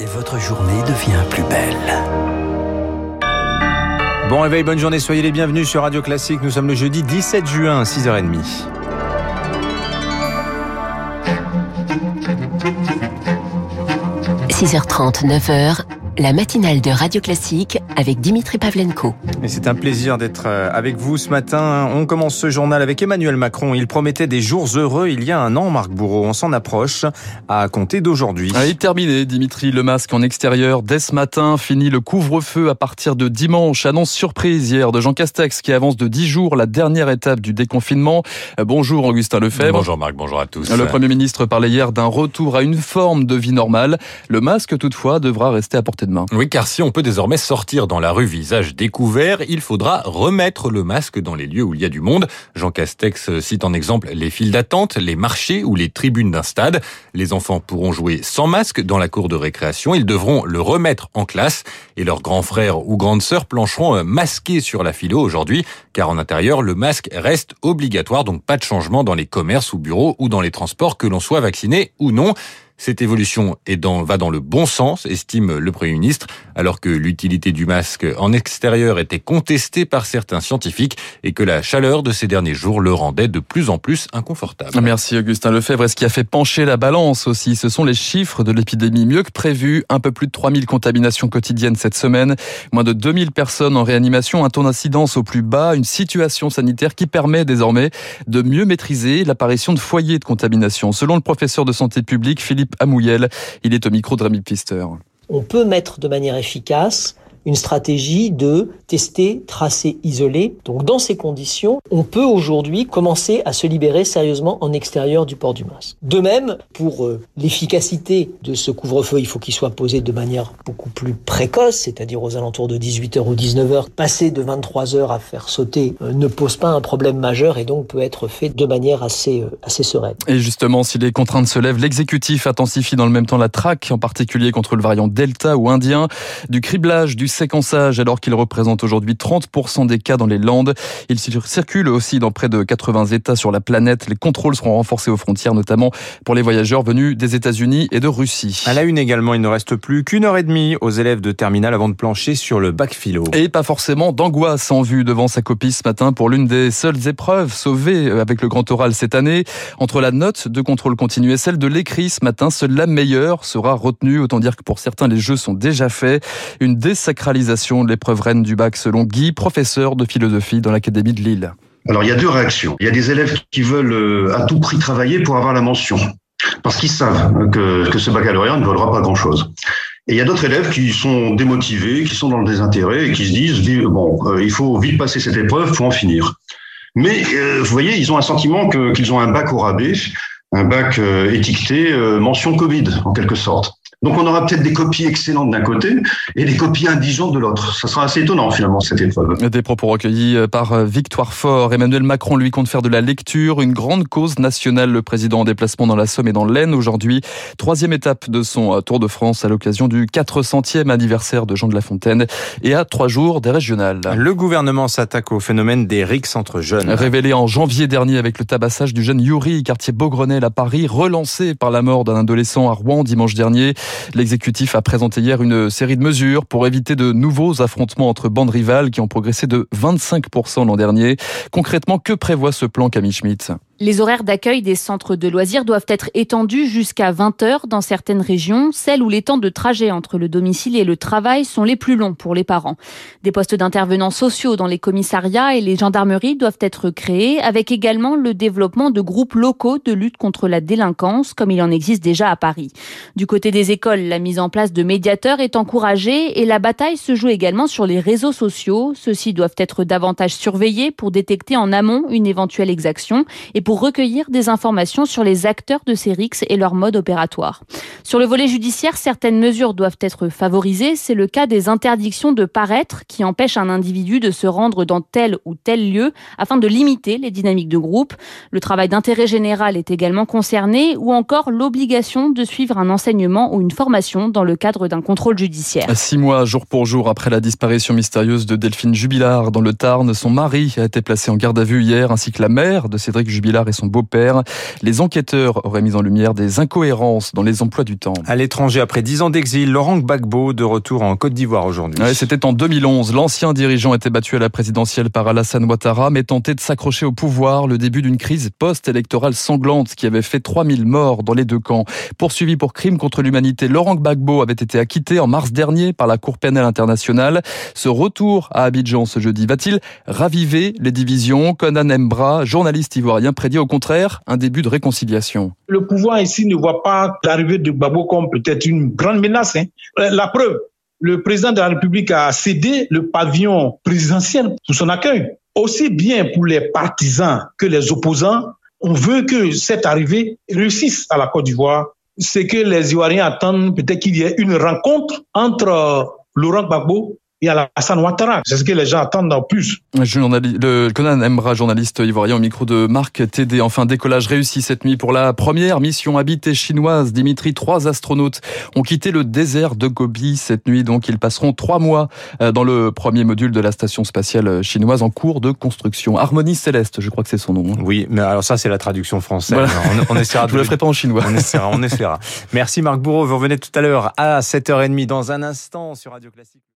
et votre journée devient plus belle. Bon réveil, bonne journée, soyez les bienvenus sur Radio Classique. Nous sommes le jeudi 17 juin, 6h30. – 6h30, 9h, la matinale de Radio Classique avec Dimitri Pavlenko. Et c'est un plaisir d'être euh, avec vous ce matin. On commence ce journal avec Emmanuel Macron. Il promettait des jours heureux il y a un an, Marc Bourreau. On s'en approche à compter d'aujourd'hui. Allez, terminé, Dimitri. Le masque en extérieur dès ce matin. Fini le couvre-feu à partir de dimanche. Annonce surprise hier de Jean Castex qui avance de 10 jours la dernière étape du déconfinement. Euh, bonjour Augustin Lefebvre. Bonjour Marc, bonjour à tous. Le Premier ministre parlait hier d'un retour à une forme de vie normale. Le masque, toutefois, devra rester à portée de main. Oui, car si on peut désormais sortir dans la rue visage découvert, il faudra remettre le masque dans les lieux où il y a du monde. Jean Castex cite en exemple les files d'attente, les marchés ou les tribunes d'un stade. Les enfants pourront jouer sans masque dans la cour de récréation. Ils devront le remettre en classe et leurs grands frères ou grandes sœurs plancheront masqués sur la philo aujourd'hui, car en intérieur, le masque reste obligatoire, donc pas de changement dans les commerces ou bureaux ou dans les transports que l'on soit vacciné ou non. Cette évolution est dans, va dans le bon sens, estime le Premier ministre, alors que l'utilité du masque en extérieur était contestée par certains scientifiques et que la chaleur de ces derniers jours le rendait de plus en plus inconfortable. Merci Augustin Lefebvre. Ce qui a fait pencher la balance aussi, ce sont les chiffres de l'épidémie. Mieux que prévu, un peu plus de 3000 contaminations quotidiennes cette semaine, moins de 2000 personnes en réanimation, un taux d'incidence au plus bas, une situation sanitaire qui permet désormais de mieux maîtriser l'apparition de foyers de contamination. Selon le professeur de santé publique Philippe Amouyel. Il est au micro de Rémi Pfister. On peut mettre de manière efficace une stratégie de tester, tracer, isoler. Donc dans ces conditions, on peut aujourd'hui commencer à se libérer sérieusement en extérieur du port du masque. De même, pour euh, l'efficacité de ce couvre-feu, il faut qu'il soit posé de manière beaucoup plus précoce, c'est-à-dire aux alentours de 18h ou 19h. Passer de 23h à faire sauter euh, ne pose pas un problème majeur et donc peut être fait de manière assez, euh, assez sereine. Et justement, si les contraintes se lèvent, l'exécutif intensifie dans le même temps la traque, en particulier contre le variant Delta ou Indien, du criblage, du séquençage alors qu'il représente aujourd'hui 30% des cas dans les Landes. Il circule aussi dans près de 80 États sur la planète. Les contrôles seront renforcés aux frontières, notamment pour les voyageurs venus des États-Unis et de Russie. À la une également, il ne reste plus qu'une heure et demie aux élèves de terminale avant de plancher sur le bac philo. Et pas forcément d'angoisse en vue devant sa copie ce matin pour l'une des seules épreuves sauvées avec le grand oral cette année. Entre la note de contrôle continu et celle de l'écrit ce matin, seule la meilleure sera retenue. Autant dire que pour certains, les jeux sont déjà faits. Une désacralisation de l'épreuve reine du bac selon Guy, professeur de philosophie dans l'Académie de Lille. Alors il y a deux réactions. Il y a des élèves qui veulent euh, à tout prix travailler pour avoir la mention, parce qu'ils savent que, ce baccalauréat ne vaudra pas grand-chose. Et il y a d'autres élèves qui sont démotivés, qui sont dans le désintérêt et qui se disent bon, euh, il faut vite passer cette épreuve pour en finir. Mais euh, vous voyez, ils ont un sentiment qu'ils ont un bac au rabais, un bac étiqueté mention Covid en quelque sorte. Donc on aura peut-être des copies excellentes d'un côté et des copies indigentes de l'autre. Ça sera assez étonnant finalement cette épreuve. Des propos recueillis euh, par euh, Victoire Fort. Emmanuel Macron lui compte faire de la lecture une grande cause nationale. Le président en déplacement dans la Somme et dans l'Aisne aujourd'hui. Troisième étape de son euh, Tour de France à l'occasion du 400e anniversaire de Jean de La Fontaine et à trois jours des régionales. Le gouvernement s'attaque au phénomène des rixes entre jeunes. Révélé en janvier dernier avec le tabassage du jeune Yuri, quartier Beaugrenelle à Paris, relancé par la mort d'un adolescent à Rouen dimanche dernier. L'exécutif a présenté hier une série de mesures pour éviter de nouveaux affrontements entre bandes rivales qui ont progressé de 25% l'an dernier. Concrètement, que prévoit ce plan Camille Schmitt? Les horaires d'accueil des centres de loisirs doivent être étendus jusqu'à 20 heures dans certaines régions, celles où les temps de trajet entre le domicile et le travail sont les plus longs pour les parents. Des postes d'intervenants sociaux dans les commissariats et les gendarmeries doivent être créés, avec également le développement de groupes locaux de lutte contre la délinquance, comme il en existe déjà à Paris. Du côté des écoles, la mise en place de médiateurs est encouragée et la bataille se joue également sur les réseaux sociaux. Ceux-ci doivent être davantage surveillés pour détecter en amont une éventuelle exaction et pour recueillir des informations sur les acteurs de ces RIX et leur mode opératoire. Sur le volet judiciaire, certaines mesures doivent être favorisées. C'est le cas des interdictions de paraître qui empêchent un individu de se rendre dans tel ou tel lieu afin de limiter les dynamiques de groupe. Le travail d'intérêt général est également concerné ou encore l'obligation de suivre un enseignement ou une formation dans le cadre d'un contrôle judiciaire. Six mois, jour pour jour, après la disparition mystérieuse de Delphine Jubilard dans le Tarn, son mari a été placé en garde à vue hier ainsi que la mère de Cédric Jubilard Et son beau-père. Les enquêteurs auraient mis en lumière des incohérences dans les emplois du temps. À l'étranger, après dix ans d'exil, Laurent Gbagbo de retour en Côte d'Ivoire aujourd'hui. C'était en 2011. L'ancien dirigeant était battu à la présidentielle par Alassane Ouattara, mais tentait de s'accrocher au pouvoir. Le début d'une crise post-électorale sanglante qui avait fait 3000 morts dans les deux camps. Poursuivi pour crime contre l'humanité, Laurent Gbagbo avait été acquitté en mars dernier par la Cour pénale internationale. Ce retour à Abidjan ce jeudi va-t-il raviver les divisions? Conan Embra, journaliste ivoirien, prédit au contraire un début de réconciliation. Le pouvoir ici ne voit pas l'arrivée de Gbagbo comme peut-être une grande menace. Hein. La preuve, le président de la République a cédé le pavillon présidentiel pour son accueil. Aussi bien pour les partisans que les opposants, on veut que cette arrivée réussisse à la Côte d'Ivoire. C'est que les Ivoiriens attendent peut-être qu'il y ait une rencontre entre Laurent Gbagbo et Alassane Ouattara. C'est ce que les gens attendent en plus. Le Conan Embra, journaliste ivoirien au micro de Marc TD. Enfin, décollage réussi cette nuit pour la première mission habitée chinoise. Dimitri, trois astronautes ont quitté le désert de Gobi cette nuit. Donc, ils passeront trois mois euh, dans le premier module de la station spatiale chinoise en cours de construction. Harmonie Céleste, je crois que c'est son nom. Hein. Oui, mais alors ça, c'est la traduction française. On, essaiera je ne le ferai pas en chinois. On essaiera, on essaiera. Merci Marc Bourreau. Vous revenez tout à l'heure à 7h30 dans un instant sur Radio Classique.